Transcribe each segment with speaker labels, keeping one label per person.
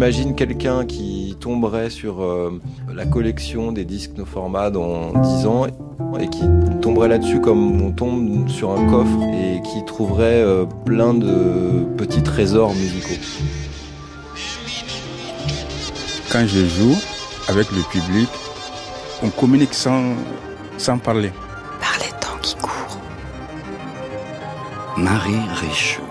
Speaker 1: j'imagine quelqu'un qui tomberait sur euh, la collection des disques no format dans 10 ans et qui tomberait là-dessus comme on tombe sur un coffre et qui trouverait euh, plein de petits trésors musicaux.
Speaker 2: Quand je joue avec le public, on communique sans, sans parler.
Speaker 3: Par les temps qui courent.
Speaker 4: Marie Richaud.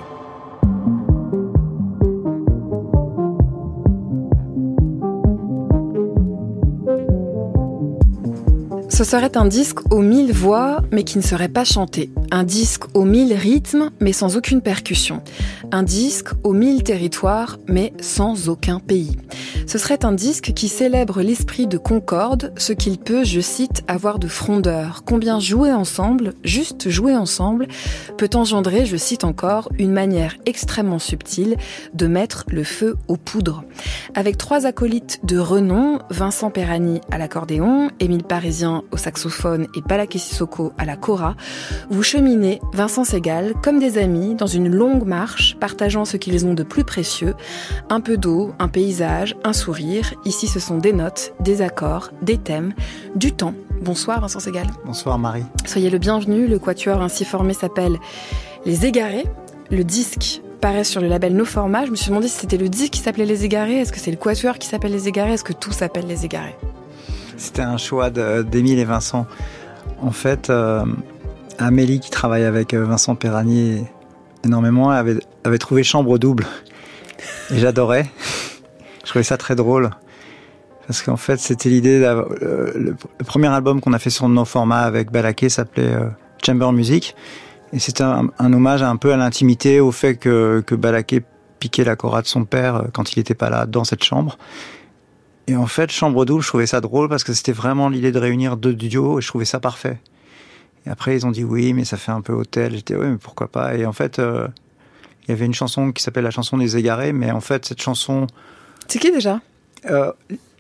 Speaker 3: Ce serait un disque aux mille voix, mais qui ne serait pas chanté. Un disque aux mille rythmes, mais sans aucune percussion. Un disque aux mille territoires, mais sans aucun pays. Ce serait un disque qui célèbre l'esprit de concorde, ce qu'il peut, je cite, avoir de frondeur. Combien jouer ensemble, juste jouer ensemble, peut engendrer, je cite encore, une manière extrêmement subtile de mettre le feu aux poudres. Avec trois acolytes de renom, Vincent Perani à l'accordéon, Émile Parisien au saxophone et Balaké Sissoko à la cora, vous Vincent Segal, comme des amis, dans une longue marche, partageant ce qu'ils ont de plus précieux, un peu d'eau, un paysage, un sourire. Ici, ce sont des notes, des accords, des thèmes, du temps. Bonsoir Vincent Segal.
Speaker 5: Bonsoir Marie.
Speaker 3: Soyez le bienvenu. Le quatuor ainsi formé s'appelle Les Égarés. Le disque paraît sur le label No Format. Je me suis demandé si c'était le disque qui s'appelait Les Égarés. Est-ce que c'est le quatuor qui s'appelle Les Égarés? Est-ce que tout s'appelle Les Égarés?
Speaker 5: C'était un choix d'Émile et Vincent. En fait, euh, Amélie, qui travaille avec euh, Vincent Perrani énormément, avait, avait trouvé Chambre double. Et j'adorais. Je trouvais ça très drôle. Parce qu'en fait, c'était l'idée. Euh, le, premier album qu'on a fait sur nos formats avec Balaké s'appelait euh, Chamber Music. Et c'était un, hommage un peu à l'intimité, au fait que, que Balaké piquait la cora de son père quand il n'était pas là dans cette chambre. Et en fait, Chambre double, je trouvais ça drôle parce que c'était vraiment l'idée de réunir deux duos et je trouvais ça parfait. Et après, ils ont dit oui, mais ça fait un peu hôtel. J'étais oui, mais pourquoi pas? Et en fait, euh, il y avait une chanson qui s'appelle la chanson des égarés, mais en fait, cette chanson
Speaker 3: c'est qui déjà?
Speaker 5: euh,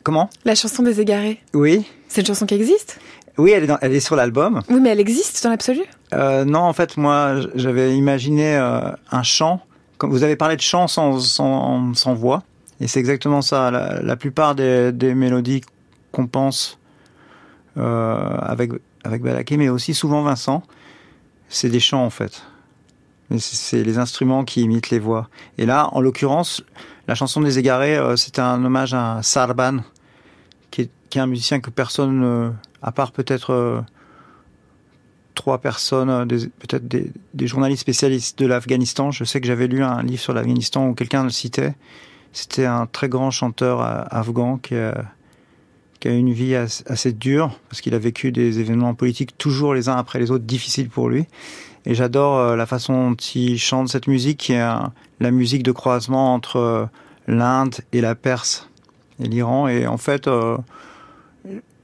Speaker 5: Comment?
Speaker 3: La chanson des égarés.
Speaker 5: Oui.
Speaker 3: C'est une chanson qui existe?
Speaker 5: Oui, elle est, dans, elle est sur l'album.
Speaker 3: Oui, mais elle existe dans l'absolu?
Speaker 5: Euh, Non, en fait, moi, j'avais imaginé un chant. Comme vous avez parlé de chant sans, sans, sans voix, et c'est exactement ça. La, la plupart des, des mélodies qu'on pense euh, avec avec Balaké, mais aussi souvent Vincent, c'est des chants en fait. C'est les instruments qui imitent les voix. Et là, en l'occurrence, la chanson des égarés, euh, c'était un hommage à Sarban, qui est, un musicien que personne, euh, à part peut-être euh, trois personnes, peut-être des, des, journalistes spécialistes de l'Afghanistan. Je sais que j'avais lu un livre sur l'Afghanistan où quelqu'un le citait. C'était un très grand chanteur afghan qui qui a une vie assez, dure parce qu'il a vécu des événements politiques toujours les uns après les autres difficiles pour lui. Et j'adore la façon dont il chante cette musique qui est la musique de croisement entre l'Inde et la Perse et l'Iran. Et en fait, euh,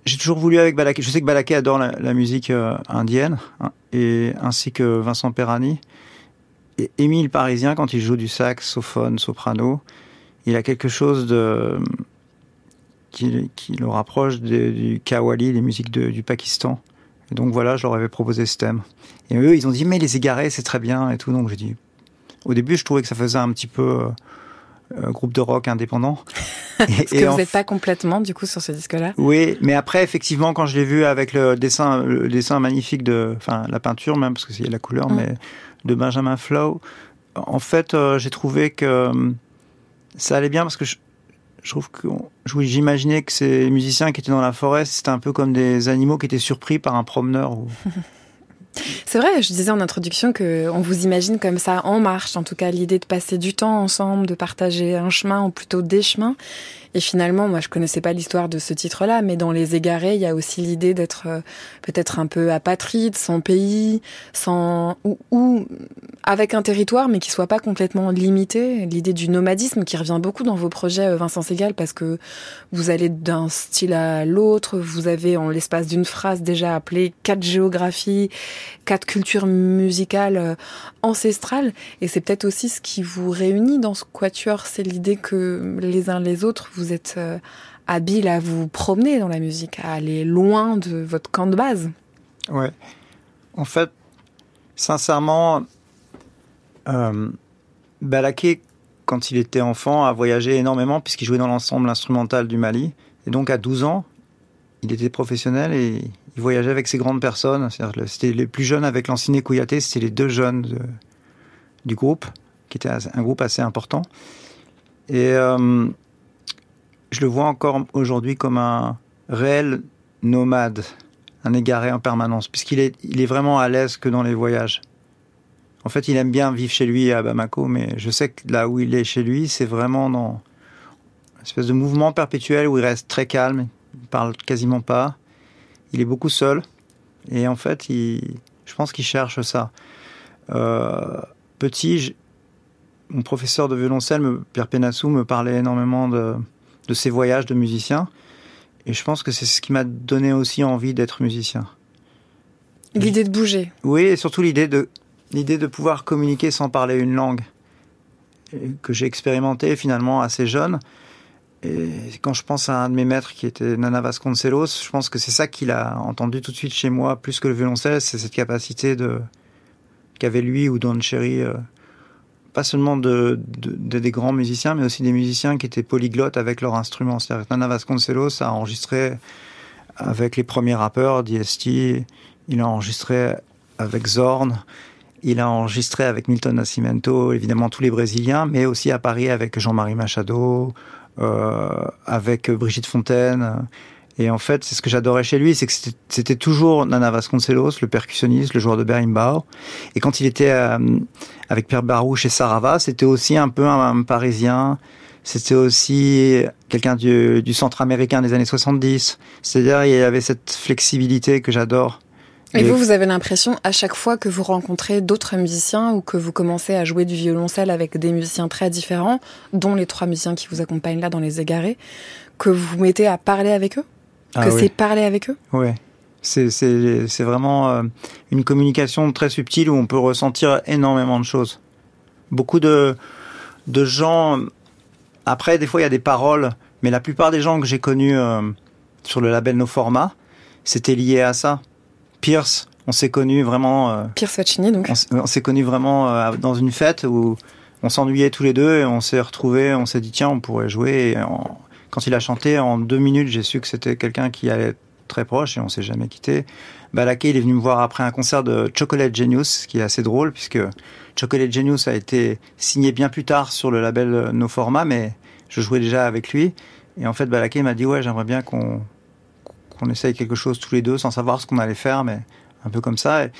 Speaker 5: j'ai toujours voulu avec Balaké. Je sais que Balaké adore la, musique euh, indienne, hein, et ainsi que Vincent Perrani. Et Émile Parisien, quand il joue du saxophone, soprano, il a quelque chose de qui, qui le rapproche de, du Kawali, les musiques de, du Pakistan. Et donc voilà, je leur avais proposé ce thème. Et eux, ils ont dit mais les égarés, c'est très bien et tout. Donc j'ai dit. Au début, je trouvais que ça faisait un petit peu euh, groupe de rock indépendant.
Speaker 3: Et, que vous n'êtes pas complètement du coup sur ce disque-là.
Speaker 5: Oui, mais après effectivement quand je l'ai vu avec le dessin, le dessin magnifique de, enfin la peinture même parce y a la couleur, mmh. mais de Benjamin Flow, en fait euh, j'ai trouvé que euh, ça allait bien parce que je, je trouve que j'imaginais que ces musiciens qui étaient dans la forêt c'était un peu comme des animaux qui étaient surpris par un promeneur.
Speaker 3: C'est vrai, je disais en introduction que on vous imagine comme ça en marche, en tout cas l'idée de passer du temps ensemble, de partager un chemin ou plutôt des chemins. Et finalement, moi, je connaissais pas l'histoire de ce titre-là, mais dans Les Égarés, il y a aussi l'idée d'être euh, peut-être un peu apatride, sans pays, sans ou, ou, avec un territoire, mais qui soit pas complètement limité. L'idée du nomadisme qui revient beaucoup dans vos projets, euh, Vincent Segal, parce que vous allez d'un style à l'autre. Vous avez, en l'espace d'une phrase, déjà appelé quatre géographies, quatre cultures musicales euh, ancestrales. Et c'est peut-être aussi ce qui vous réunit dans ce quatuor, c'est l'idée que les uns les autres, vous êtes euh, habile à vous promener dans la musique, à aller loin de votre camp de base.
Speaker 5: Ouais. En fait, sincèrement, euh, Balaké, quand il était enfant, a voyagé énormément puisqu'il jouait dans l'ensemble instrumental du Mali. Et donc à 12 ans, il était professionnel et il voyageait avec ces grandes personnes. C'était les plus jeunes avec Lanciné Kouyaté, c'était les deux jeunes du groupe, qui était un groupe assez important. Et euh, je le vois encore aujourd'hui comme un réel nomade, un égaré en permanence, puisqu'il est, vraiment à l'aise que dans les voyages. En fait, il aime bien vivre chez lui à Bamako, mais je sais que là où il est chez lui, c'est vraiment dans une espèce de mouvement perpétuel où il reste très calme, il parle quasiment pas, il est beaucoup seul, et en fait, je pense qu'il cherche ça. Euh, petit, mon professeur de violoncelle, Pierre Penassou, me parlait énormément de, de ses voyages de musicien. Et je pense que c'est ce qui m'a donné aussi envie d'être musicien.
Speaker 3: L'idée de bouger.
Speaker 5: Oui, et surtout l'idée de, l'idée de pouvoir communiquer sans parler une langue, que j'ai expérimenté finalement assez jeune. Et quand je pense à un de mes maîtres qui était Nana Vasconcelos, je pense que c'est ça qu'il a entendu tout de suite chez moi, plus que le violoncelle, c'est cette capacité de qu'avait lui ou Don Cherry euh, pas seulement de, des grands musiciens, mais aussi des musiciens qui étaient polyglottes avec leur instrument. C'est-à-dire Nana Vasconcelos a enregistré avec les premiers rappeurs, DST, il a enregistré avec Zorn, il a enregistré avec Milton Nascimento, évidemment tous les Brésiliens, mais aussi à Paris avec Jean-Marie Machado, euh, avec Brigitte Fontaine, et en fait, c'est ce que j'adorais chez lui, c'est que c'était toujours Nana Vasconcelos, le percussionniste, le joueur de berimbau. Et quand il était euh, avec Pierre Barouche et Sarava, c'était aussi un peu un, Parisien. C'était aussi quelqu'un du, du centre américain des années 70. C'est-à-dire, il y avait cette flexibilité que j'adore.
Speaker 3: Et, vous, vous avez l'impression, à chaque fois que vous rencontrez d'autres musiciens ou que vous commencez à jouer du violoncelle avec des musiciens très différents, dont les trois musiciens qui vous accompagnent là dans les égarés, que vous vous mettez à parler avec eux? Ah que c'est parler avec eux
Speaker 5: Oui. C'est vraiment euh, une communication très subtile où on peut ressentir énormément de choses. Beaucoup de, de gens. Après, des fois, il y a des paroles, mais la plupart des gens que j'ai connus euh, sur le label No Format, c'était lié à ça. Pierce, on s'est connus vraiment. Euh,
Speaker 3: Pierce Faccini, donc.
Speaker 5: On, s'est connus vraiment dans une fête où on s'ennuyait tous les deux et on s'est retrouvés, on s'est dit tiens, on pourrait jouer. Et quand il a chanté, en deux minutes, j'ai su que c'était quelqu'un qui allait être très proche et on s'est jamais quitté. Balaké, il est venu me voir après un concert de Chocolate Genius, ce qui est assez drôle puisque Chocolate Genius a été signé bien plus tard sur le label No Format, mais je jouais déjà avec lui. Et en fait, Balaké m'a dit ouais, j'aimerais bien qu'on qu'on essaye quelque chose tous les deux sans savoir ce qu'on allait faire, mais un peu comme ça. Et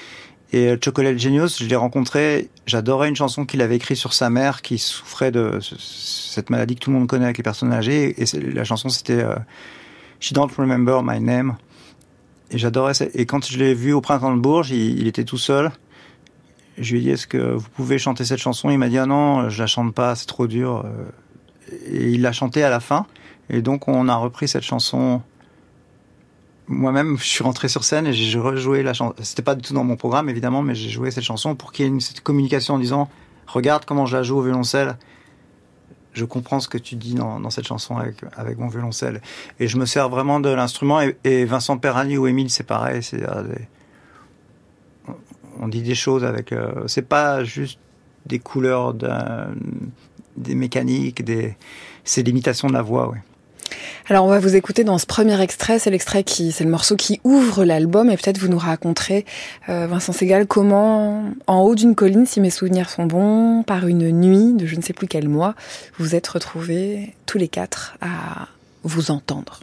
Speaker 5: euh, Chocolate Genius, je l'ai rencontré, j'adorais une chanson qu'il avait écrite sur sa mère qui souffrait de cette maladie que tout le monde connaît avec les personnes âgées. Et la chanson, c'était euh, She Don't Remember My Name. Et j'adorais ça. Et quand je l'ai vu au printemps de Bourges, il, était tout seul. Je lui ai dit, est-ce que vous pouvez chanter cette chanson? Il m'a dit, ah non, je la chante pas, c'est trop dur. Et il l'a chantée à la fin. Et donc, on a repris cette chanson moi-même, je suis rentré sur scène et j'ai rejoué la chanson. C'était pas du tout dans mon programme, évidemment, mais j'ai joué cette chanson pour qu'il y ait une cette communication en disant Regarde comment je la joue au violoncelle. Je comprends ce que tu dis dans, cette chanson avec, avec mon violoncelle. Et je me sers vraiment de l'instrument. Et, Vincent Perrani ou Émile, c'est pareil. C'est euh, on dit des choses avec. Euh, c'est pas juste des couleurs, des mécaniques, c'est l'imitation de la voix, ouais.
Speaker 3: Alors on va vous écouter dans ce premier extrait, c'est l'extrait qui, c'est le morceau qui ouvre l'album et peut-être vous nous raconterez, euh, Vincent Segal, comment en haut d'une colline, si mes souvenirs sont bons, par une nuit de je ne sais plus quel mois, vous êtes retrouvés tous les quatre à vous entendre.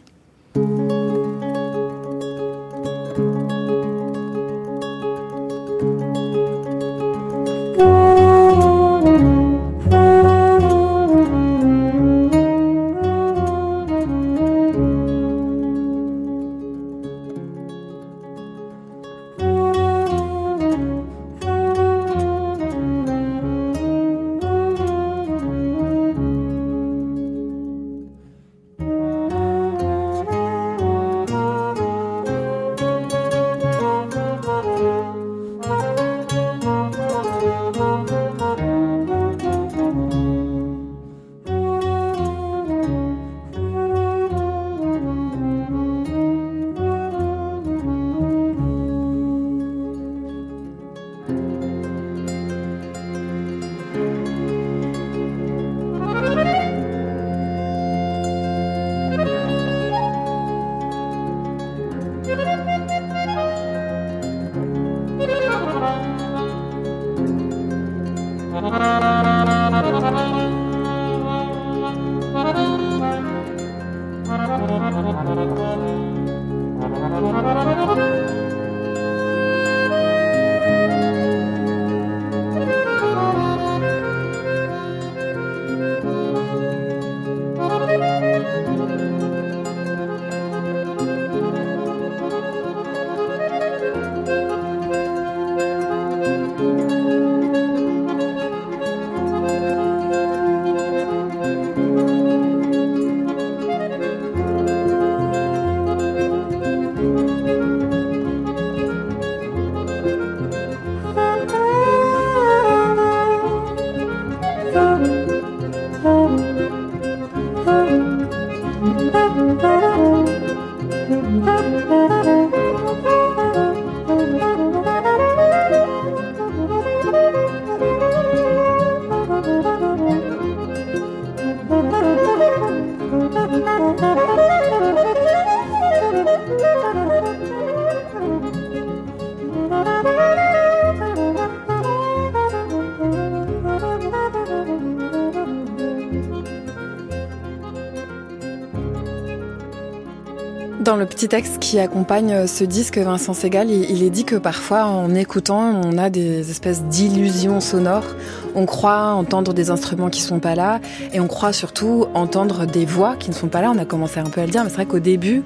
Speaker 3: Dans le petit texte qui accompagne ce disque, Vincent Segal, il est dit que parfois, en écoutant, on a des espèces d'illusions sonores. On croit entendre des instruments qui sont pas là, et on croit surtout entendre des voix qui ne sont pas là. On a commencé un peu à le dire, mais c'est vrai qu'au début,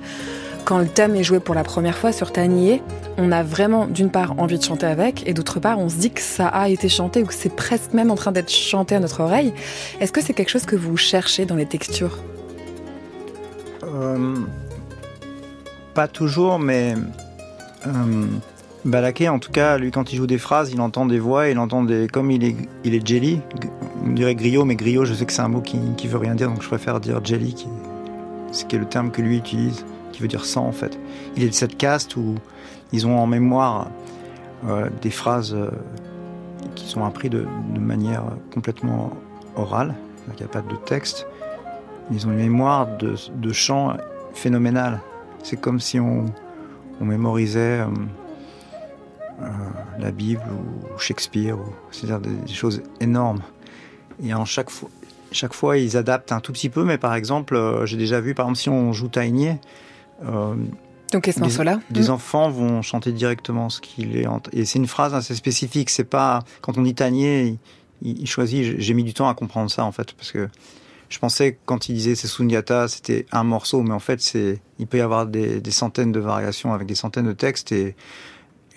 Speaker 3: quand le thème est joué pour la première fois sur Tanier, on a vraiment d'une part envie de chanter avec, et d'autre part, on se dit que ça a été chanté ou que c'est presque même en train d'être chanté à notre oreille. Est-ce que c'est quelque chose que vous cherchez dans les textures?
Speaker 5: Euh pas toujours, mais euh, Balaké, en tout cas, lui, quand il joue des phrases, il entend des voix, il entend des. Comme il est, il est jelly, on dirait griot, mais griot, je sais que c'est un mot qui, qui veut rien dire, donc je préfère dire jelly, qui ce qui est le terme que lui utilise, qui veut dire sang en fait. Il est de cette caste où ils ont en mémoire euh, des phrases euh, qui sont apprises de, de manière complètement orale, il n'y a pas de texte. Ils ont une mémoire de, de chant phénoménale. C'est comme si on, on mémorisait euh, euh, la Bible ou Shakespeare, c'est-à-dire des, des, choses énormes. Et en chaque fois, chaque fois, ils adaptent un tout petit peu, mais par exemple, euh, j'ai déjà vu, par exemple, si on joue
Speaker 3: euh, donc ce morceau-là
Speaker 5: Des mmh. enfants vont chanter directement ce qu'il est. En... Et c'est une phrase assez spécifique. C'est pas quand on dit Tanier, il, il choisit. J'ai mis du temps à comprendre ça en fait, parce que je pensais quand il disait c'est Sunyata, c'était un morceau, mais en fait, c'est, il peut y avoir des, des, centaines de variations avec des centaines de textes. Et,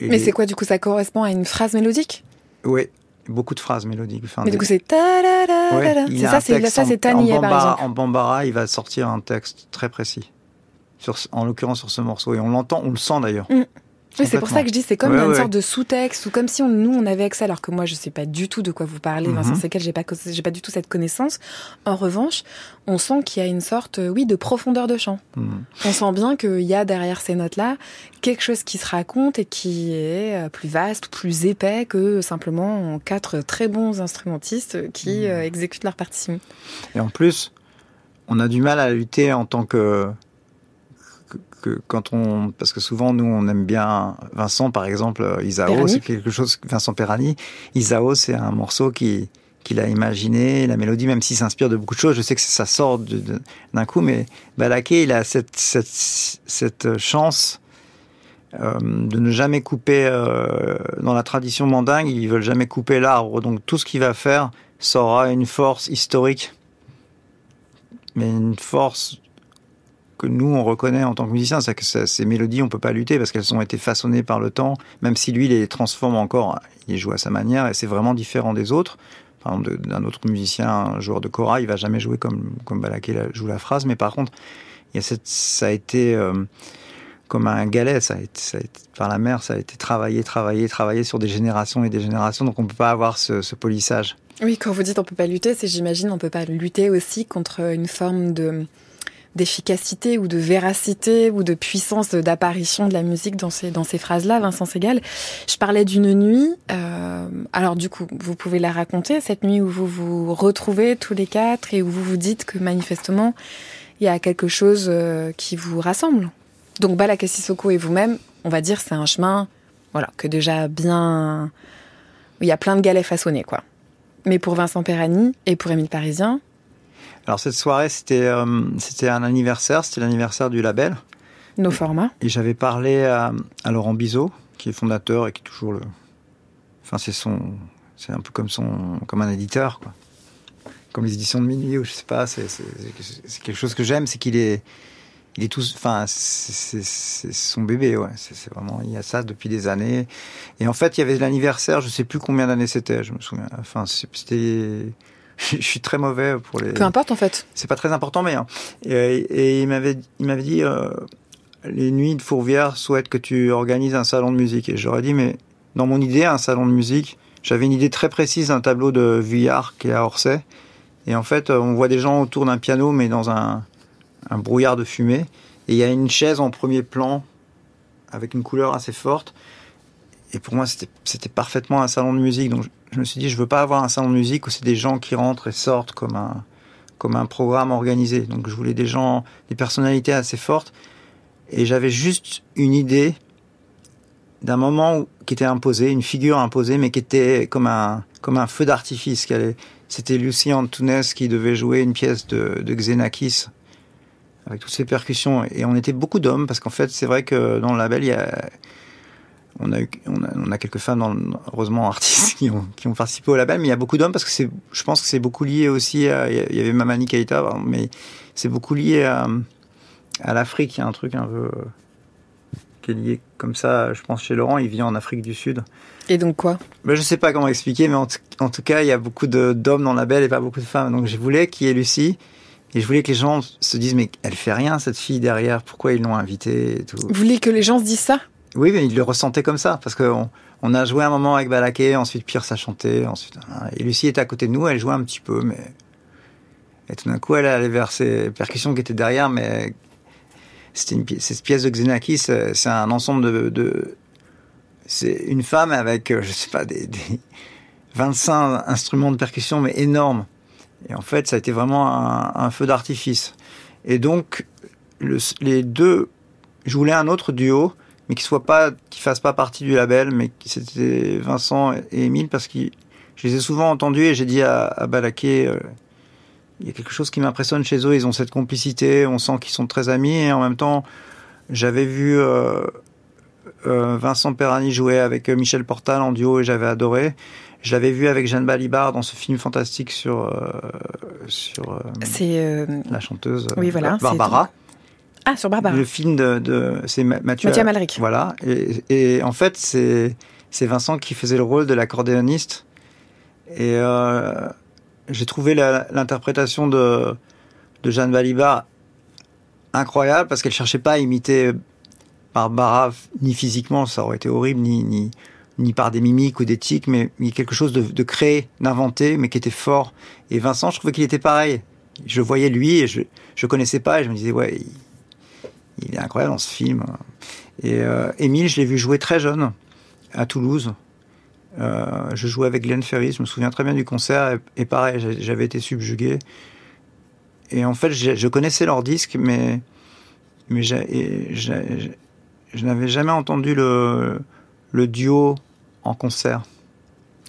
Speaker 3: et mais c'est quoi, du coup, ça correspond à une phrase mélodique?
Speaker 5: Oui, beaucoup de phrases mélodiques.
Speaker 3: Enfin, mais des... du coup, c'est ouais, C'est ça, c'est ça, c'est Tanier,
Speaker 5: par
Speaker 3: exemple.
Speaker 5: En Bambara, il va sortir un texte très précis. Sur, en l'occurrence sur ce morceau. Et on l'entend, on le sent d'ailleurs.
Speaker 3: Mm. Oui, c'est pour ça que je dis, c'est comme ouais, une ouais. sorte de sous-texte, ou comme si on, nous, on avait accès, alors que moi, je sais pas du tout de quoi vous parlez, mm -hmm. Vincent Sequel, j'ai pas, j'ai pas du tout cette connaissance. En revanche, on sent qu'il y a une sorte, oui, de profondeur de chant. Mm -hmm. On sent bien qu'il y a derrière ces notes-là quelque chose qui se raconte et qui est plus vaste, plus épais que simplement quatre très bons instrumentistes qui mm -hmm. euh, exécutent leur partition.
Speaker 5: Et en plus, on a du mal à lutter en tant que que quand on parce que souvent nous on aime bien Vincent par exemple Isao c'est quelque chose Vincent Perani Isao c'est un morceau qui qu'il a imaginé la mélodie même s'il s'inspire de beaucoup de choses. Je sais que ça sort d'un coup mais Balaké il a cette cette, cette chance euh, de ne jamais couper euh, dans la tradition mandingue ils veulent jamais couper l'arbre. Donc tout ce qu'il va faire ça aura une force historique. Mais une force que nous on reconnaît en tant que musicien, c'est que ces mélodies on peut pas lutter parce qu'elles ont été façonnées par le temps, même si lui les transforme encore, il joue à sa manière et c'est vraiment différent des autres. Par exemple, d'un autre musicien, un joueur de kora, il va jamais jouer comme comme Balaké joue la phrase, mais par contre, ça a été euh, comme un galet, ça a, été, par la mer, ça a été travaillé, travaillé, travaillé sur des générations et des générations, donc on peut pas avoir ce, ce polissage.
Speaker 3: Oui, quand vous dites on peut pas lutter, c'est j'imagine on peut pas lutter aussi contre une forme de d'efficacité ou de véracité ou de puissance d'apparition de la musique dans ces, dans ces phrases-là, Vincent Segal. Je parlais d'une nuit. Euh, alors du coup, vous pouvez la raconter, cette nuit où vous vous retrouvez tous les quatre et où vous vous dites que manifestement, il y a quelque chose euh, qui vous rassemble. Donc Balaka Sissoko et vous-même, on va dire, c'est un chemin voilà, que déjà bien... Il y a plein de galets façonnés, quoi. Mais pour Vincent Perani et pour Émile Parisien,
Speaker 5: alors cette soirée, c'était euh, c'était un anniversaire, c'était l'anniversaire du label.
Speaker 3: Nos formats.
Speaker 5: Et j'avais parlé à, à, Laurent Bizot, qui est fondateur et qui est toujours le. Enfin, c'est son, c'est un peu comme son, comme un éditeur, quoi. Comme les éditions de minuit, ou je sais pas. C'est quelque chose que j'aime, c'est qu'il est, il est tout. Enfin, c'est son bébé, ouais. C'est vraiment, il y a ça depuis des années. Et en fait, il y avait l'anniversaire, je sais plus combien d'années c'était, je me souviens. Enfin, c'était je suis très mauvais pour les.
Speaker 3: Peu importe en fait.
Speaker 5: C'est pas très important, mais hein. et, et, il m'avait il m'avait dit euh, les nuits de Fourvière souhaitent que tu organises un salon de musique et j'aurais dit mais dans mon idée un salon de musique j'avais une idée très précise d'un tableau de Vuillard qui est à Orsay Et en fait, on voit des gens autour d'un piano, mais dans un, un brouillard de fumée. Et il y a une chaise en premier plan, avec une couleur assez forte. Et pour moi, c'était parfaitement un salon de musique. Donc je me suis dit, je veux pas avoir un salon de musique où c'est des gens qui rentrent et sortent comme un, comme un programme organisé. Donc je voulais des gens, des personnalités assez fortes. Et j'avais juste une idée d'un moment qui était imposé, une figure imposée, mais qui était comme un, comme un feu d'artifice. C'était Lucie Antunes qui devait jouer une pièce de, de Xenakis avec toutes ces percussions. Et on était beaucoup d'hommes, parce qu'en fait, c'est vrai que dans le label, il y a, on a, eu, on a, on a quelques femmes, dans, heureusement, artistes qui ont, qui ont participé au label, mais il y a beaucoup d'hommes parce que c'est, je pense que c'est beaucoup lié aussi à, il y avait Mamani Keita, mais c'est beaucoup lié à, à l'Afrique. Il y a un truc un peu euh, qui est lié comme ça, je pense, chez Laurent, il vit en Afrique du Sud.
Speaker 3: Et donc quoi?
Speaker 5: Ben, Je sais pas comment expliquer, mais en, en tout cas, il y a beaucoup d'hommes dans la belle et pas beaucoup de femmes. Donc je voulais qu'il y ait Lucie. Et je voulais que les gens se disent, mais elle fait rien, cette fille derrière, pourquoi ils l'ont invitée et tout?
Speaker 3: Vous voulez que les gens se disent ça?
Speaker 5: Oui, mais ils le ressentaient comme ça, parce qu'on on a joué un moment avec Balaké, ensuite Pierce a chanté, ensuite. Hein, et Lucie était à côté de nous, elle jouait un petit peu, mais. Et tout d'un coup, elle allait vers ses percussions qui étaient derrière, mais c'était une pièce, cette pièce de Xenakis, c'est un ensemble de, c'est une femme avec, euh, je sais pas, des, des 25 instruments de percussion, mais énormes. Et en fait, ça a été vraiment un, feu d'artifice. Et donc, le, les deux, je voulais un autre duo, mais qui soit pas, qui fasse pas partie du label, mais c'était Vincent et Émile parce que je les ai souvent entendus et j'ai dit à, à Balaké, euh, il y a quelque chose qui m'impressionne chez eux. Ils ont cette complicité, on sent qu'ils sont très amis et en même temps, j'avais vu euh, euh, Vincent Perani jouer avec Michel Portal en duo et j'avais adoré. Je l'avais vu avec Jeanne Balibar dans ce film fantastique sur euh, sur
Speaker 3: euh,
Speaker 5: la chanteuse
Speaker 3: oui, voilà,
Speaker 5: Barbara.
Speaker 3: Ah, sur Barbara.
Speaker 5: Le film de, de c'est Mathieu,
Speaker 3: Mathieu Amalric.
Speaker 5: Voilà. Et, et en fait, c'est c'est Vincent qui faisait le rôle de l'accordéoniste. Et euh, j'ai trouvé l'interprétation de, de Jeanne Balibar incroyable parce qu'elle cherchait pas à imiter Barbara ni physiquement, ça aurait été horrible, ni, ni, ni par des mimiques ou des tics, mais, mais quelque chose de, de créé, d'inventé, mais qui était fort. Et Vincent, je trouvais qu'il était pareil. Je voyais lui et je je connaissais pas et je me disais ouais, il, il est incroyable dans ce film. Et euh, Émile, je l'ai vu jouer très jeune à Toulouse. Euh, je jouais avec Glenn Ferry, je me souviens très bien du concert, et, et pareil, j'avais été subjugué. Et en fait, je, connaissais leur disque, mais, mais je n'avais jamais entendu le, le duo en concert.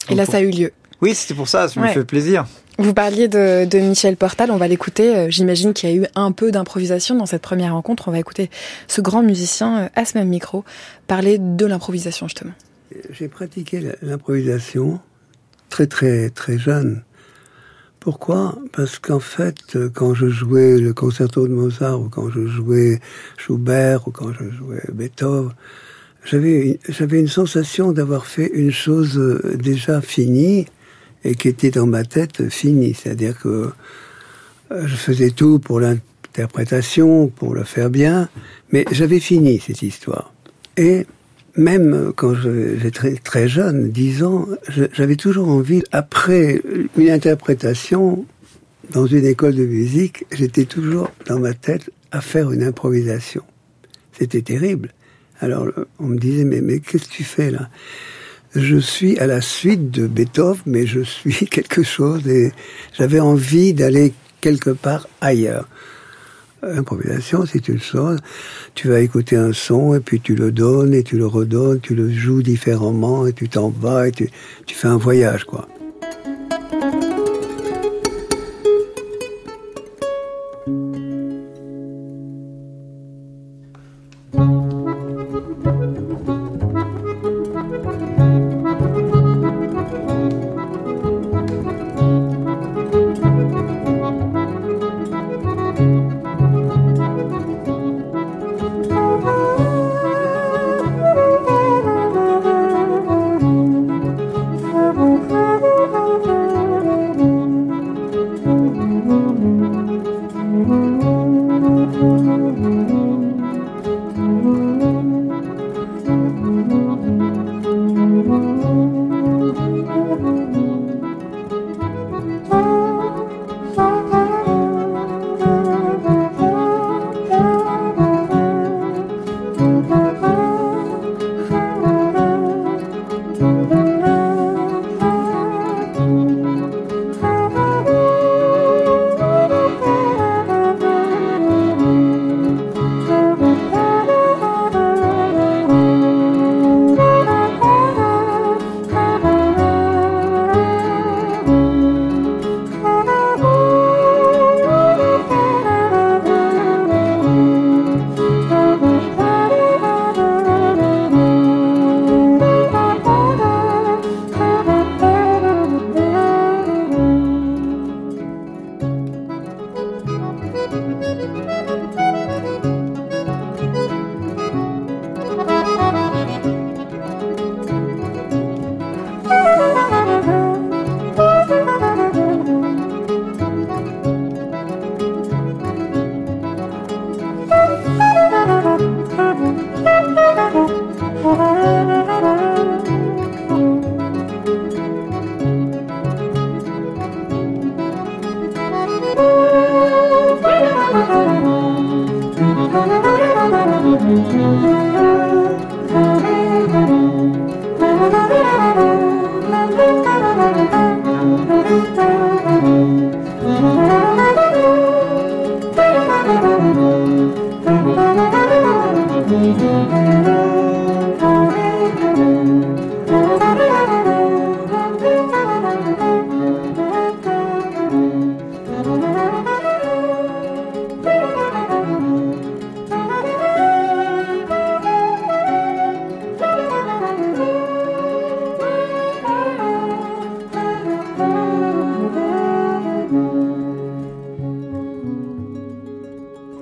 Speaker 3: Et là, ça a eu lieu.
Speaker 5: Oui, c'était pour ça, ça ouais. me fait plaisir.
Speaker 3: Vous parliez de, Michel Portal, on va l'écouter. J'imagine qu'il y a eu un peu d'improvisation dans cette première rencontre. On va écouter ce grand musicien à ce même micro parler de l'improvisation, justement
Speaker 4: j'ai pratiqué l'improvisation très très très jeune. Pourquoi? Parce qu'en fait, quand je jouais le concerto de Mozart ou quand je jouais Schubert ou quand je jouais Beethoven, j'avais j'avais une sensation d'avoir fait une chose déjà finie et qui était dans ma tête finie. C'est-à-dire que je faisais tout pour l'interprétation, pour le faire bien, mais j'avais fini cette histoire. Et même quand j'étais très, très jeune, 10 ans, j'avais toujours envie, après une interprétation dans une école de musique, j'étais toujours dans ma tête à faire une improvisation. C'était terrible. Alors on me disait, mais, mais qu'est-ce que tu fais là? Je suis à la suite de Beethoven, mais je suis quelque chose et j'avais envie d'aller quelque part ailleurs. Improvisation, c'est une chose. Tu vas écouter un son et puis tu le donnes et tu le redonnes, tu le joues différemment et tu t'en vas et tu, tu fais un voyage, quoi.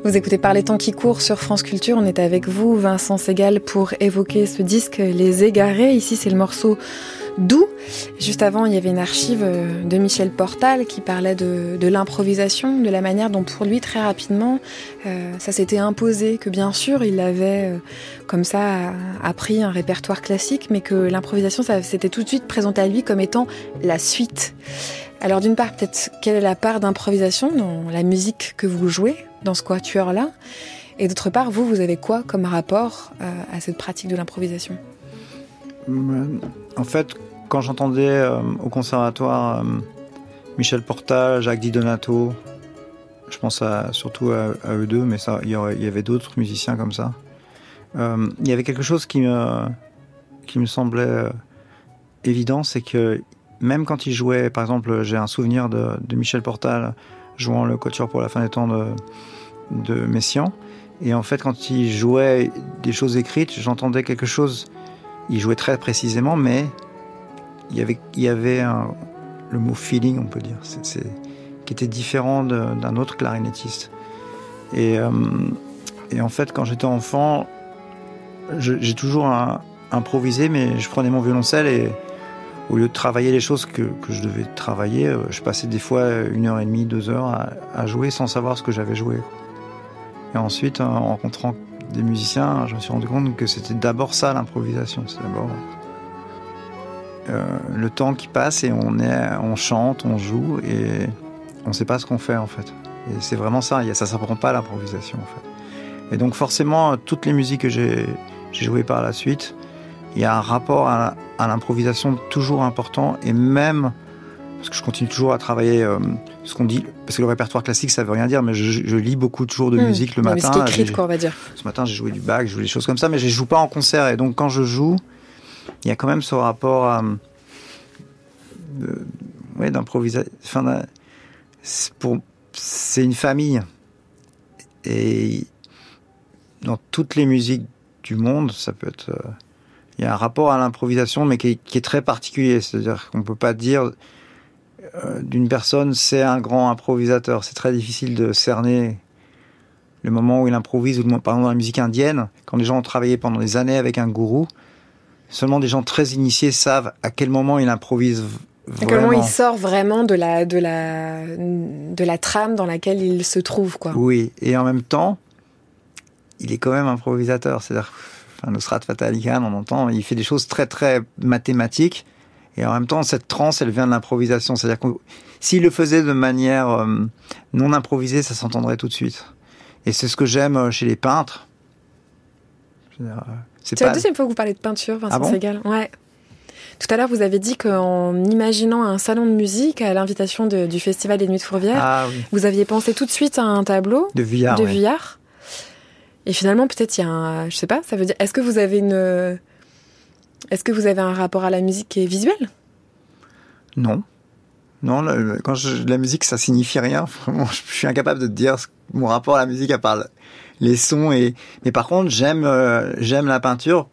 Speaker 3: Vous écoutez Par les temps qui courent sur France Culture. On est avec vous, Vincent Segal, pour évoquer ce disque Les Égarés. Ici, c'est le morceau Doux. Juste avant, il y avait une archive euh, de Michel Portal qui parlait de, l'improvisation, de la manière dont pour lui, très rapidement, euh, ça s'était imposé, que bien sûr, il avait euh, comme ça appris un répertoire classique, mais que l'improvisation, ça s'était tout de suite présenté à lui comme étant la suite. Alors d'une part, peut-être quelle est la part d'improvisation dans la musique que vous jouez? Dans ce quatuor-là Et d'autre part, vous, vous avez quoi comme rapport euh, à cette pratique de l'improvisation?
Speaker 5: En fait, quand j'entendais euh, au conservatoire euh, Michel Portal, Jacques Di Donato, je pense surtout à, eux deux, mais il y, avait d'autres musiciens comme ça. il y avait quelque chose qui me, semblait évident, c'est que même quand il jouait, par exemple, j'ai un souvenir de, de, Michel Portal jouant le quatuor pour la fin des temps de, de Messiaen. Et en fait, quand il jouait des choses écrites, j'entendais quelque chose. Il jouait très précisément, mais il y avait, il y avait un, le mot feeling, on peut dire, qui était différent d'un autre clarinettiste. Et, euh, et, en fait, quand j'étais enfant, j'ai toujours improvisé, mais je prenais mon violoncelle et au lieu de travailler les choses que, que, je devais travailler, euh, je passais des fois une heure et demie, deux heures à, jouer sans savoir ce que j'avais joué. Et ensuite, en rencontrant des musiciens, je me suis rendu compte que c'était d'abord ça l'improvisation. C'est d'abord euh, le temps qui passe et on, est, on chante, on joue et on ne sait pas ce qu'on fait en fait. Et c'est vraiment ça, ça ne s'apprend pas l'improvisation en fait. Et donc forcément, toutes les musiques que j'ai jouées par la suite, il y a un rapport à, à l'improvisation toujours important et même parce que je continue toujours à travailler euh, ce qu'on dit parce que le répertoire classique ça veut rien dire mais je, je lis beaucoup toujours de
Speaker 3: mmh,
Speaker 5: musique le matin
Speaker 3: écrite, quoi, on va dire.
Speaker 5: ce matin j'ai joué du Bach je joue des choses comme ça mais je joue pas en concert et donc quand je joue il y a quand même ce rapport à euh, ouais, d'improvisation enfin, pour c'est une famille et dans toutes les musiques du monde ça peut être euh, il y a un rapport à l'improvisation, mais qui est, qui est, très particulier. C'est-à-dire qu'on peut pas dire euh, d'une personne c'est un grand improvisateur. C'est très difficile de cerner le moment où il improvise, ou par exemple dans la musique indienne, quand les gens ont travaillé pendant des années avec un gourou, seulement des gens très initiés savent à quel moment il improvise
Speaker 3: à quel moment il sort vraiment de la, de, la, de la trame dans laquelle il se trouve. Quoi.
Speaker 5: Oui, et en même temps, il est quand même improvisateur. C'est-à-dire enfin, on entend, il fait des choses très très mathématiques. Et en même temps, cette transe, elle vient de l'improvisation. C'est-à-dire que s'il le faisait de manière euh, non improvisée, ça s'entendrait tout de suite. Et c'est ce que j'aime euh, chez les peintres.
Speaker 3: Euh, c'est pas... la deuxième fois que vous parlez de peinture, Vincent ah bon Segal. Ouais. Tout à l'heure, vous avez dit qu'en imaginant un salon de musique à l'invitation du Festival des Nuits de Fourvière,
Speaker 5: ah, oui.
Speaker 3: vous aviez pensé tout de suite à un tableau
Speaker 5: de Vuillard.
Speaker 3: De. Vuillard. Et finalement, peut-être il y a un, je sais pas, ça veut dire, est-ce que vous avez une, est-ce que vous avez un rapport à la musique qui est visuel?
Speaker 5: Non. Non, le, quand je, la musique, ça signifie rien. Vraiment, je suis incapable de te dire mon rapport à la musique à part les sons. Et, mais par contre, j'aime, euh, j'aime la peinture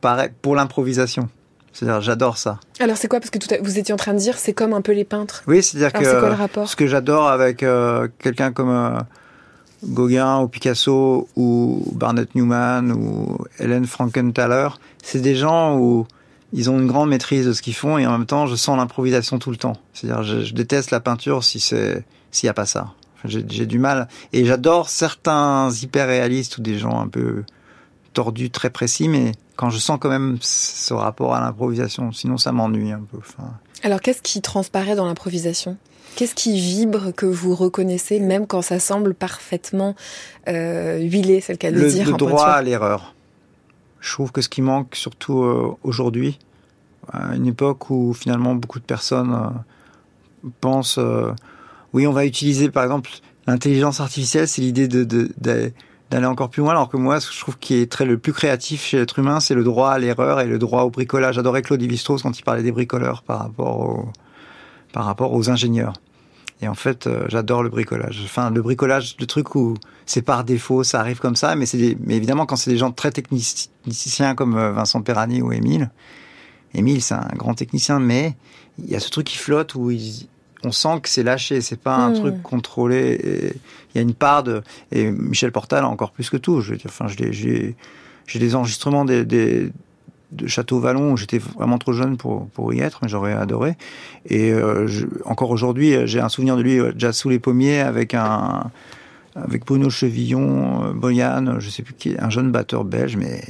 Speaker 5: pareil, pour l'improvisation. C'est-à-dire, j'adore ça.
Speaker 3: Alors, c'est quoi? Parce que tout à- vous étiez en train de dire, c'est comme un peu les peintres.
Speaker 5: Oui, c'est-à-dire
Speaker 3: Alors, c'est quoi le
Speaker 5: que
Speaker 3: rapport?
Speaker 5: ce que j'adore avec euh, quelqu'un comme euh, Gauguin ou Picasso ou Barnett Newman ou Helen Frankenthaler, c'est des gens où ils ont une grande maîtrise de ce qu'ils font et en même temps, je sens l'improvisation tout le temps. C'est-à-dire, je, je déteste la peinture si c'est s'il n'y a pas ça. J'ai du mal et j'adore certains hyper réalistes ou des gens un peu tordus, très précis, mais quand je sens quand même ce rapport à l'improvisation, sinon ça m'ennuie un peu.
Speaker 3: Alors, qu'est-ce qui transparaît dans l'improvisation? Qu'est-ce qui vibre que vous reconnaissez, même quand ça semble parfaitement euh, huilé, c'est le cas de
Speaker 5: le,
Speaker 3: dire
Speaker 5: le droit à l'erreur. Je trouve que ce qui manque, surtout euh, aujourd'hui, à une époque où finalement beaucoup de personnes euh, pensent, oui, on va utiliser par exemple l'intelligence artificielle, c'est l'idée de, de- de- d'aller encore plus loin, alors que moi, ce que je trouve qui est très le plus créatif chez l'être humain, c'est le droit à l'erreur et le droit au bricolage. J'adorais Claude Lévi-Strauss quand il parlait des bricoleurs par rapport au, par rapport aux ingénieurs. Et en fait, euh, j'adore le bricolage. Enfin, le bricolage, le truc où c'est par défaut, ça arrive comme ça, mais c'est des- mais évidemment quand c'est des gens très techniciens comme euh, Vincent Perrani ou Émile. Émile, c'est un grand technicien, mais il y a ce truc qui flotte où il- on sent que c'est lâché, c'est pas un
Speaker 3: Hmm.
Speaker 5: truc contrôlé. et Il y a une part de et Michel Portal encore plus que tout. Je veux dire, enfin, j'ai des enregistrements des, des de Château Vallon où j'étais vraiment trop jeune pour pour y être, mais j'aurais adoré. Et euh, je- encore aujourd'hui, euh, j'ai un souvenir de lui euh, déjà sous les pommiers avec un avec Bruno Chevillon, euh, Boyan, je sais plus qui, un jeune batteur belge, mais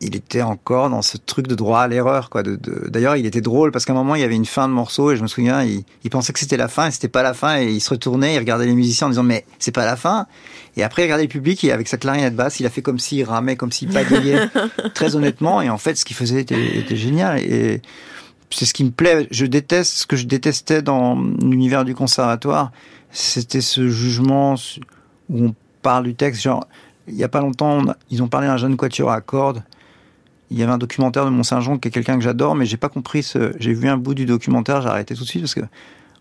Speaker 5: il était encore dans ce truc de droit à l'erreur, quoi. D'ailleurs, il était drôle parce qu'à un moment, il y avait une fin de morceau et je me souviens, il, il pensait que c'était la fin et c'était pas la fin et il se retournait, il regardait les musiciens en disant mais c'est pas la fin. Et après, il regardait le public et avec sa clarinette basse, il a fait comme s'il ramait, comme s'il pagayait, très honnêtement. Et en fait, ce qu'il faisait était, était génial et c'est ce qui me plaît. Je déteste ce que je détestais dans l'univers du conservatoire, c'était ce jugement où on parle du texte. Genre, il y a pas longtemps, on a- ils ont parlé d'un jeune quatuor à cordes. Il y avait un documentaire de Mont-Saint-Jean qui est quelqu'un que j'adore, mais j'ai pas compris ce. J'ai vu un bout du documentaire, j'ai arrêté tout de suite parce que,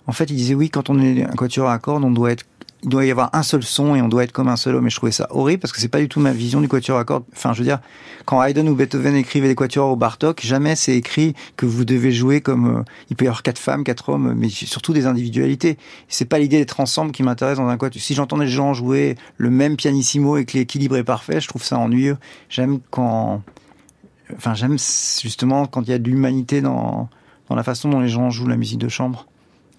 Speaker 5: en fait, il disait oui, quand on est un quatuor à cordes, on doit être, il doit y avoir un seul son et on doit être comme un seul homme. Et je trouvais ça horrible parce que c'est pas du tout ma vision du quatuor à cordes. Enfin, je veux dire, quand Haydn ou Beethoven écrivaient des quatuors au Bartok, jamais c'est écrit que vous devez jouer comme. euh, il peut y avoir quatre femmes, quatre hommes, mais surtout des individualités. C'est pas l'idée d'être ensemble qui m'intéresse dans un quatuor. Si j'entends des gens jouer le même pianissimo et que l'équilibre est parfait, je trouve ça ennuyeux. J'aime quand enfin j'aime justement quand il y a de l'humanité dans dans la façon dont les gens jouent la musique de chambre.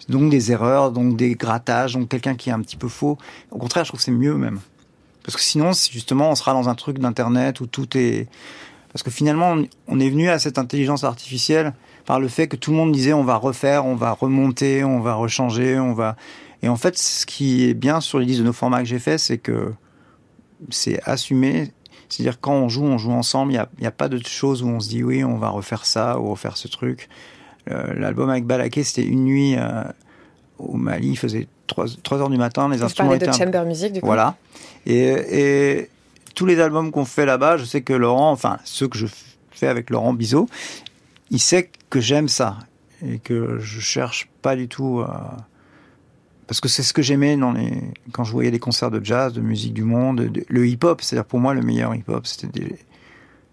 Speaker 5: Donc des erreurs, donc des grattages, donc quelqu'un qui est un petit peu faux. Au contraire, je trouve que c'est mieux même. Parce que sinon, justement, on sera dans un truc d'internet où tout est. Parce que finalement, on est venu à cette intelligence artificielle par le fait que tout le monde disait on va refaire, on va remonter, on va rechanger, on va. Et en fait, ce qui est bien sur les listes de nos formats que j'ai fait, c'est que c'est assumé. C'est-à-dire quand on joue, on joue ensemble. Il n'y a, a pas de choses où on se dit oui, on va refaire ça ou refaire ce truc. Euh, L'album avec Balaké, c'était une nuit euh, au Mali. Il faisait 3, heures du matin. Les instruments
Speaker 3: parlais de
Speaker 5: étaient un-
Speaker 3: chamber music, du coup.
Speaker 5: voilà. Et, et tous les albums qu'on fait là-bas, je sais que Laurent, enfin ceux que je fais avec Laurent Bizot, il sait que j'aime ça et que je cherche pas du tout à... parce que c'est ce que j'aimais dans les quand je voyais des concerts de jazz, de musique du monde, de- le hip-hop. C'est-à-dire pour moi le meilleur hip-hop, c'était des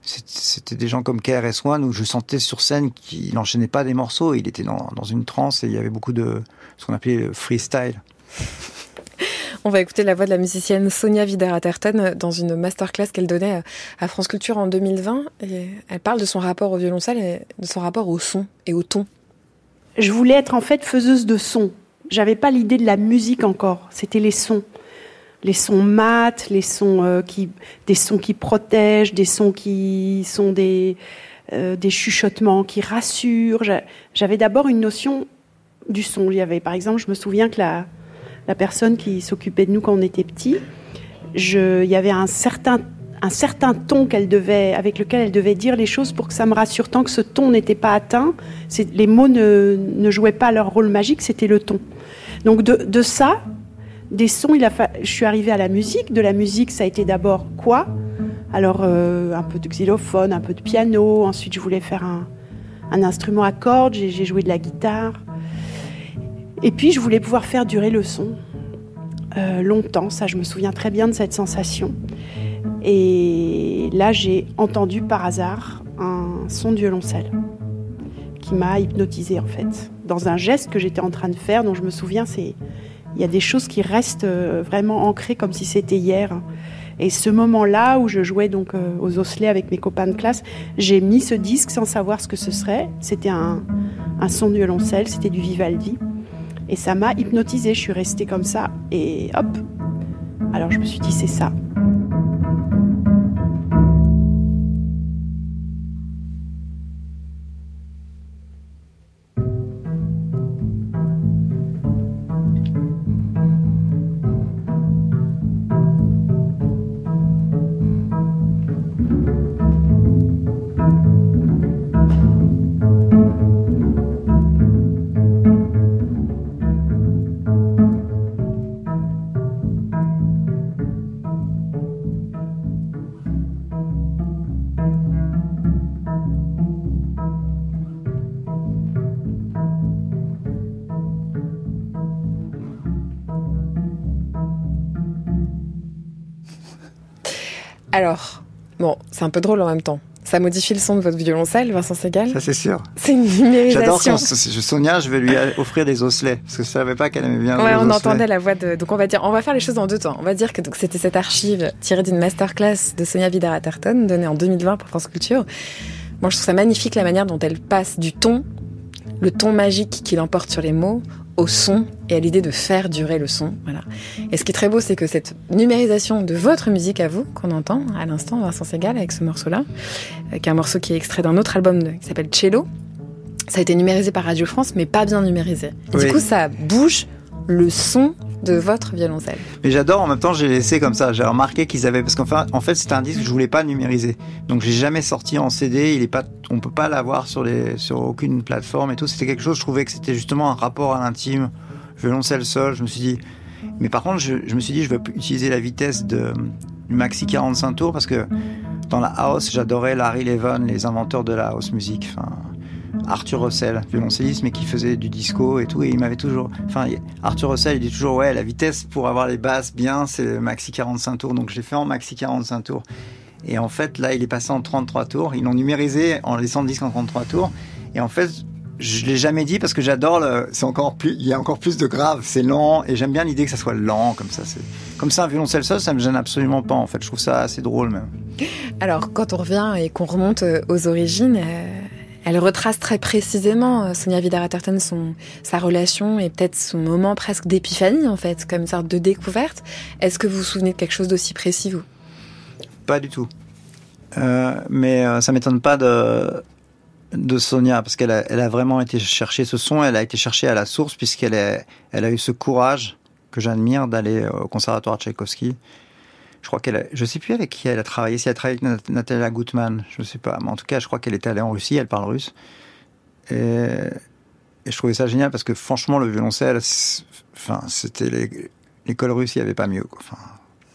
Speaker 5: c'est- c'était des gens comme KRS One où je sentais sur scène qu'il n'enchaînait pas des morceaux, il était dans, dans une transe et il y avait beaucoup de ce qu'on appelait le freestyle.
Speaker 3: On va écouter la voix de la musicienne Sonia Vider-Atherton dans une masterclass qu'elle donnait à France Culture en 2020. Et elle parle de son rapport au violoncelle et de son rapport au son et au ton.
Speaker 6: je voulais être en fait faiseuse de sons. J'avais pas l'idée de la musique encore. C'était les sons, les sons mat, les sons euh, qui, des sons qui protègent, des sons qui sont des euh, chuchotements qui rassurent. J'a- J'avais d'abord une notion du son. Il y avait, par exemple, je me souviens que la la personne qui s'occupait de nous quand on était petits, je, il y avait un certain un certain ton qu'elle devait, avec lequel elle devait dire les choses pour que ça me rassure. Tant que ce ton n'était pas atteint, les mots ne jouaient pas leur rôle magique, c'était le ton. Donc de, ça, des sons, il a je suis arrivée à la musique. De la musique, ça a été d'abord quoi? Alors euh, un peu de xylophone, un peu de piano. Ensuite, je voulais faire un, instrument à cordes. J'ai joué de la guitare. Et puis, je voulais pouvoir faire durer le son euh, longtemps. Ça, je me souviens très bien de cette sensation. Et là, j'ai entendu par hasard un son de violoncelle qui m'a hypnotisé en fait. Dans un geste que j'étais en train de faire, dont je me souviens, c'est il y a des choses qui restent euh, vraiment ancrées comme si c'était hier. Et ce moment-là où je jouais donc euh, aux osselets avec mes copains de classe, j'ai mis ce disque sans savoir ce que ce serait. C'était un, un son de violoncelle, c'était du Vivaldi. Et ça m'a hypnotisé. Je suis restée comme ça et hop. Alors je me suis dit c'est ça.
Speaker 3: C'est un peu drôle en même temps. Ça modifie le son de votre violoncelle, Vincent Segal
Speaker 5: Ça, c'est sûr.
Speaker 3: C'est une numérisation.
Speaker 5: J'adore quand Sonia, je vais lui offrir des osselets, parce que je savais pas qu'elle aimait bien
Speaker 3: Ouais,
Speaker 5: les
Speaker 3: on
Speaker 5: osselets.
Speaker 3: entendait la voix de. Donc on va dire, on va faire les choses en deux temps. On va dire que c'était cette archive tirée d'une masterclass de Sonia Vidar-Atherton, donnée en 2020 pour France Culture. Moi, je trouve ça magnifique la manière dont elle passe du ton, le ton magique qui l'emporte sur les mots, au son et à l'idée de faire durer le son. Voilà. Et ce qui est très beau, c'est que cette numérisation de votre musique à vous, qu'on entend à l'instant, Vincent Segal, avec ce morceau-là, qui est un morceau qui est extrait d'un autre album de- qui s'appelle Cello, ça a été numérisé par Radio France, mais pas bien numérisé.
Speaker 5: Oui.
Speaker 3: Du coup, ça bouge le son de votre violoncelle.
Speaker 5: Mais j'adore, en même temps, j'ai laissé comme ça. J'ai remarqué qu'ils avaient, parce qu'en fait, en fait, c'était un disque que je voulais pas numériser. Donc, j'ai jamais sorti en CD. Il est pas, on peut pas l'avoir sur les, sur aucune plateforme et tout. C'était quelque chose, je trouvais que c'était justement un rapport à l'intime. Violoncelle seul. Je me suis dit, mais par contre, je, me suis dit, je veux utiliser la vitesse de, du maxi 45 tours parce que dans la house, j'adorais Larry Levan, les inventeurs de la house music. Arthur Russell, violoncelliste, mais qui faisait du disco et tout, et il m'avait toujours. Enfin, Arthur Russell, il dit toujours, ouais, la vitesse pour avoir les basses bien, c'est le maxi 45 tours. Donc, je l'ai fait en maxi 45 tours. Et en fait, là, il est passé en 33 tours. Ils l'ont numérisé en laissant le disque en 33 tours. Et en fait, je l'ai jamais dit parce que j'adore le. C'est encore plus. Il y a encore plus de grave. C'est lent et j'aime bien l'idée que ça soit lent comme ça. C'est comme ça un violoncelle seul, ça me gêne absolument pas. En fait, je trouve ça assez drôle même.
Speaker 3: Alors, quand on revient et qu'on remonte euh, aux origines, euh, elle retrace très précisément, euh, Sonia Vidar-Atherton, son, sa relation et peut-être son moment presque d'épiphanie, en fait, comme une sorte de découverte. Est-ce que vous vous souvenez de quelque chose d'aussi précis, vous?
Speaker 5: Pas du tout. Euh, mais euh, ça m'étonne pas de Sonia parce qu'elle a, elle a vraiment été chercher ce son. Elle a été chercher à la source puisqu'elle elle a eu ce courage que j'admire d'aller au conservatoire Tchaïkovski. Je crois qu'elle, je sais plus avec qui elle a travaillé. Si elle a travaillé avec Nat- Natalia Gutman, je sais pas. Mais en tout cas, je crois qu'elle était allée en Russie. Elle parle russe. Et, je trouvais ça génial parce que franchement, le violoncelle, enfin, c'était l'école russe, il n'y avait pas mieux.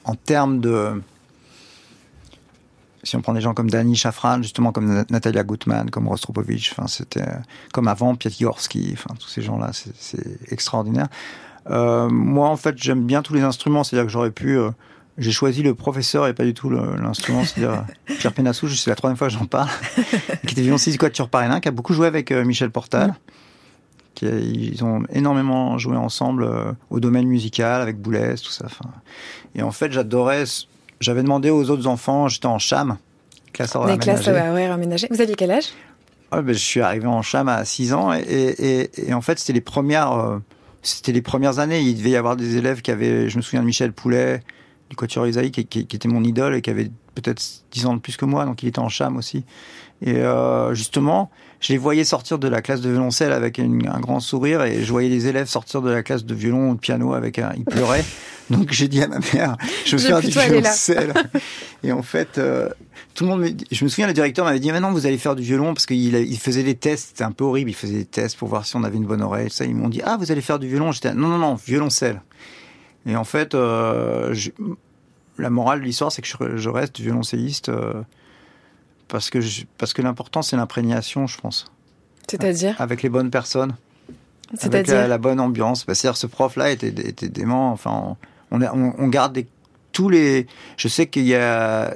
Speaker 5: En termes de si on prend des gens comme Dani Shafran, justement comme Na- Natalia Gutman, comme Rostropovich, enfin c'était comme avant Piatigorsky, enfin tous ces gens-là, c'est extraordinaire. Euh, moi, en fait, j'aime bien tous les instruments, c'est-à-dire que j'aurais pu. euh, j'ai choisi le professeur et pas du tout l'instrument, c'est-à-dire Pierre Penassou, c'est la troisième fois que j'en parle, qui était violoncelliste Quatuor Parénin, qui a beaucoup joué avec euh, Michel Portal. Qui a- ils ont énormément joué ensemble euh, au domaine musical, avec Boulez, tout ça. Et en fait, j'adorais. J'avais demandé aux autres enfants, j'étais en cham, classe horaire aménagée.
Speaker 3: Vous aviez quel âge?
Speaker 5: Ouais, ben, je suis arrivé en cham à 6 ans et, et, et- et en fait c'était les premières euh, c'était les premières années il devait y avoir des élèves qui avaient je me souviens de Michel Poulet du Quatuor Isaïe qui, qui- qui était mon idole et qui avait peut-être 10 ans de plus que moi donc il était en cham aussi et euh, justement je les voyais sortir de la classe de violoncelle avec une- un grand sourire et je voyais les élèves sortir de la classe de violon ou de piano avec un ils pleuraient donc j'ai dit à ma mère je veux faire du violoncelle et en fait euh, tout le monde, me je me souviens, le directeur m'avait dit, maintenant vous allez faire du violon parce qu'il il faisait des tests, c'était un peu horrible, il faisait des tests pour voir si on avait une bonne oreille, ça. Ils m'ont dit, ah, vous allez faire du violon. J'étais, non, non, non, violoncelle. Et en fait, euh, la morale de l'histoire, c'est que je, je reste violoncelliste euh, parce que, je- parce que l'important, c'est l'imprégnation, je pense,
Speaker 3: C'est-à-dire?
Speaker 5: Avec les bonnes personnes. La,
Speaker 3: C'est-à-dire?
Speaker 5: la bonne ambiance. Bah, C'est-à-dire, ce prof-là était, était dément. Enfin, on, on, garde des- tous les. Je sais qu'il y a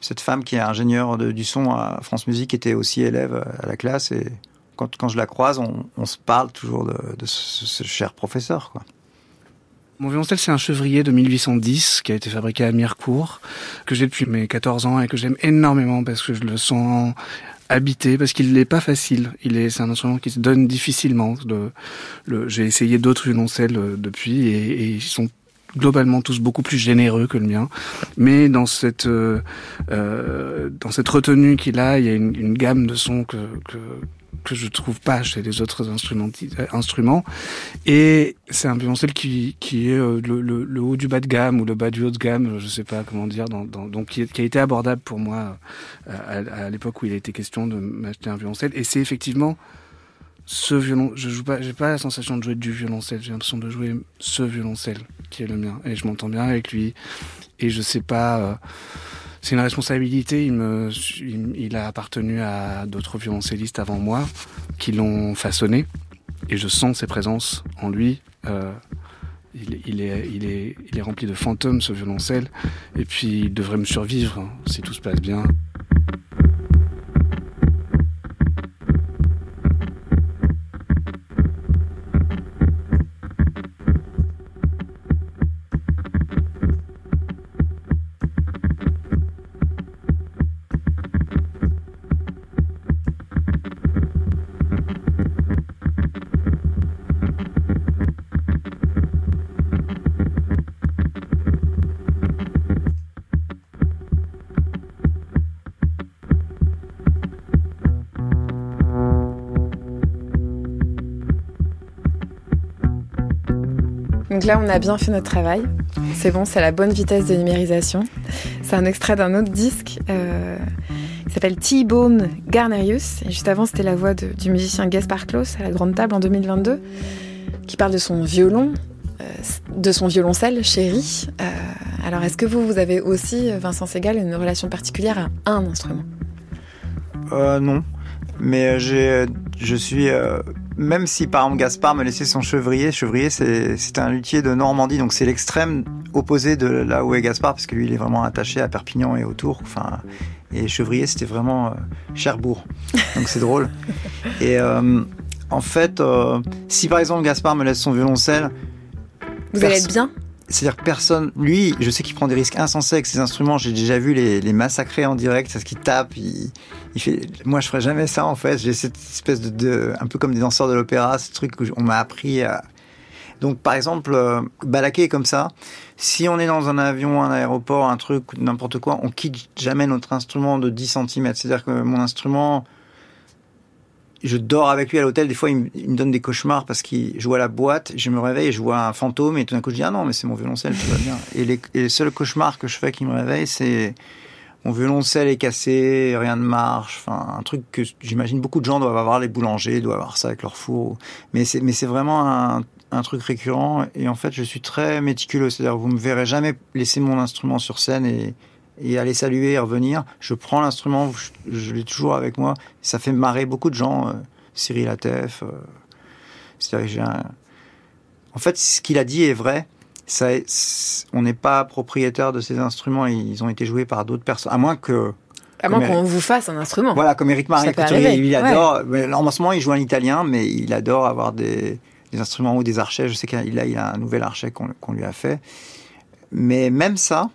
Speaker 5: cette femme qui est ingénieure du son à France Musique était aussi élève à la classe et quand, quand je la croise, on, se parle toujours de, ce, cher professeur. Quoi.
Speaker 7: Mon violoncelle, c'est un chevrier de 1810 qui a été fabriqué à Mirecourt, que j'ai depuis mes 14 ans et que j'aime énormément parce que je le sens habité, parce qu'il n'est pas facile. Il est, c'est un instrument qui se donne difficilement. Le, j'ai essayé d'autres violoncelles euh, depuis et, ils sont globalement tous beaucoup plus généreux que le mien. Mais dans cette euh, euh, dans cette retenue qu'il a, il y a une, gamme de sons que que je trouve pas chez les autres instruments. Et c'est un violoncelle qui, qui est euh, le, haut du bas de gamme ou le bas du haut de gamme, je sais pas comment dire, donc qui, a été abordable pour moi euh, à, l'époque où il a été question de m'acheter un violoncelle. Et c'est effectivement ce violon, je joue pas, j'ai pas la sensation de jouer du violoncelle, j'ai l'impression de jouer ce violoncelle qui est le mien. Et je m'entends bien avec lui. Et je sais pas, euh, c'est une responsabilité. Il, me, il, a appartenu à d'autres violoncellistes avant moi qui l'ont façonné. Et je sens ses présences en lui. Euh, il, est, il, est, il est rempli de fantômes, ce violoncelle. Et puis, il devrait me survivre hein, si tout se passe bien.
Speaker 3: Donc là, on a bien fait notre travail. C'est bon, c'est la bonne vitesse de numérisation. C'est un extrait d'un autre disque euh, qui s'appelle T-Bone Garnerius. Et juste avant, c'était la voix du musicien Gaspar Klaus à la Grande Table en 2022, qui parle de son violon, euh, de son violoncelle chéri. Euh, alors, est-ce que vous, vous avez aussi, Vincent Segal, une relation particulière à un instrument?
Speaker 5: Non, mais je suis même si par exemple Gaspard me laissait son chevrier, chevrier c'est un luthier de Normandie, donc c'est l'extrême opposé de là où est Gaspard, parce que lui il est vraiment attaché à Perpignan et autour. Enfin, et chevrier c'était vraiment euh, Cherbourg, donc c'est drôle. Et euh, en fait, euh, si par exemple Gaspard me laisse son violoncelle,
Speaker 3: vous allez être bien
Speaker 5: c'est-à-dire personne, lui, je sais qu'il prend des risques insensés avec ses instruments. J'ai déjà vu les, les massacrer en direct, c'est ce qu'il tape. Il. Moi, je ferais jamais ça en fait. J'ai cette espèce de, un peu comme des danseurs de l'opéra, ce truc où on m'a appris à. Donc, par exemple, euh, balaquer comme ça. Si on est dans un avion, un aéroport, un truc, n'importe quoi, on quitte jamais notre instrument de 10 cm. C'est-à-dire que mon instrument, je dors avec lui à l'hôtel. Des fois, il me, donne des cauchemars parce qu'il joue à la boîte. Je me réveille et je vois un fantôme et tout d'un coup, je dis ah non, mais c'est mon violoncelle, tout va bien. Et les, et les seuls cauchemars que je fais qui me réveille, c'est mon violoncelle est cassé, rien ne marche. Enfin, un truc que j'imagine beaucoup de gens doivent avoir, les boulangers doivent avoir ça avec leur four. Mais c'est, mais c'est vraiment un, un truc récurrent. Et en fait, je suis très méticuleux. C'est-à-dire, vous me verrez jamais laisser mon instrument sur scène et, et aller saluer et revenir. Je prends l'instrument, je, l'ai toujours avec moi. Ça fait marrer beaucoup de gens. Euh, Cyril Atef. Euh, c'est-à-dire En fait, ce qu'il a dit est vrai. Ça, on n'est pas propriétaire de ces instruments. Ils ont été joués par d'autres personnes. À moins que
Speaker 3: à moins qu'on vous fasse un instrument.
Speaker 5: Voilà, comme Eric Marie il adore. En ce moment, il joue en italien, mais il adore avoir des, instruments ou des archets. Je sais qu'il a, il a un nouvel archet qu'on lui a fait. Mais même ça,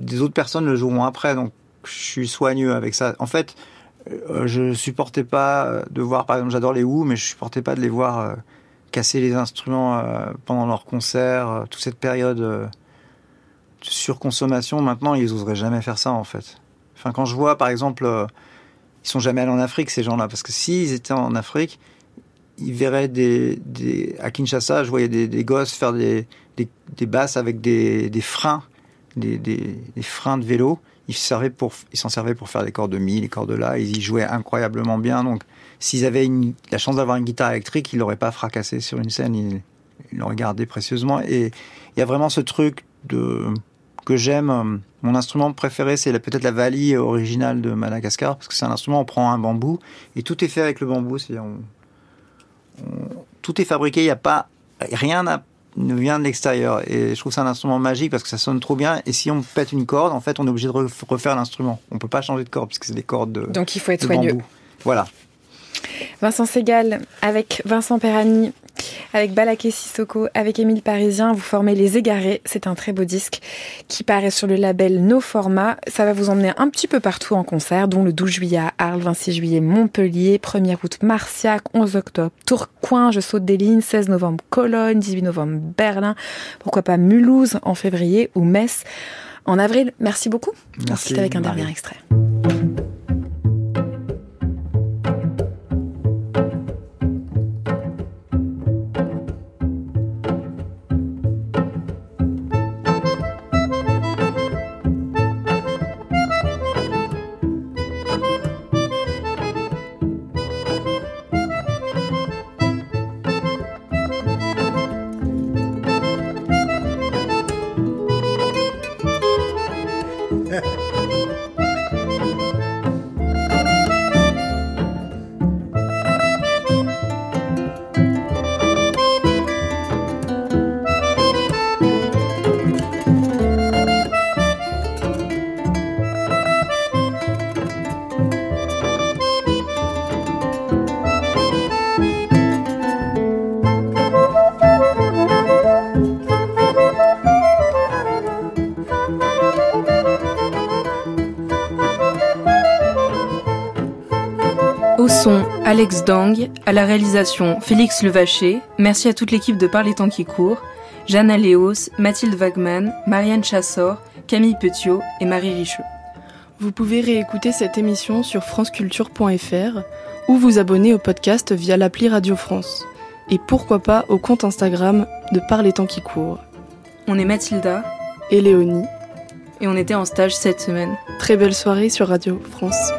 Speaker 5: des autres personnes le joueront après, donc je suis soigneux avec ça. En fait, euh, je supportais pas de voir, par exemple, j'adore les Who, mais je supportais pas de les voir euh, casser les instruments euh, pendant leurs concerts, toute cette période de surconsommation. Maintenant, ils oseraient jamais faire ça, en fait. Enfin, quand je vois, par exemple, ils sont jamais allés en Afrique, ces gens-là, parce que s'ils étaient en Afrique, ils verraient des, à Kinshasa, je voyais des, gosses faire des, basses avec des freins des, freins de vélo. Ils s'en servaient, pour, faire des cordes de mi, les cordes de la. Ils y jouaient incroyablement bien. Donc, s'ils avaient la chance d'avoir une guitare électrique, ils l'auraient pas fracassé sur une scène. Ils l'auraient gardé précieusement. Et il y a vraiment ce truc de que j'aime. Mon instrument préféré, c'est peut-être la valie originale de Madagascar, parce que c'est un instrument, on prend un bambou, et tout est fait avec le bambou. Tout est fabriqué, il n'y a pas rien ne vient de l'extérieur. Et je trouve c'est un instrument magique parce que ça sonne trop bien. Et si on pète une corde, en fait, on est obligé de refaire l'instrument. On peut pas changer de corde puisque c'est des cordes de
Speaker 3: Donc il faut être soigneux.
Speaker 5: Voilà.
Speaker 3: Vincent Segal avec Vincent Perani, avec Balaké Sissoko, avec Émile Parisien, vous formez Les Égarés. C'est un très beau disque qui paraît sur le label No Format. Ça va vous emmener un petit peu partout en concert, dont le 12 juillet à Arles, 26 juillet Montpellier, 1er août Marciac, 11 octobre Tourcoing, je saute des lignes, 16 novembre Cologne, 18 novembre Berlin, pourquoi pas Mulhouse en février ou Metz en avril. Merci beaucoup.
Speaker 5: Merci.
Speaker 3: avec un dernier extrait.
Speaker 8: Alex Dang, à la réalisation Félix Levaché, merci à toute l'équipe de Par les temps qui courent, Jeanne Aléos, Mathilde Wagman, Marianne Chassor, Camille Petiot et Marie Richeux.
Speaker 9: Vous pouvez réécouter cette émission sur franceculture.fr ou vous abonner au podcast via l'appli Radio France. Et pourquoi pas au compte Instagram de Par les temps qui courent.
Speaker 8: On est Mathilda
Speaker 9: et Léonie
Speaker 8: et on était en stage cette semaine.
Speaker 9: Très belle soirée sur Radio France.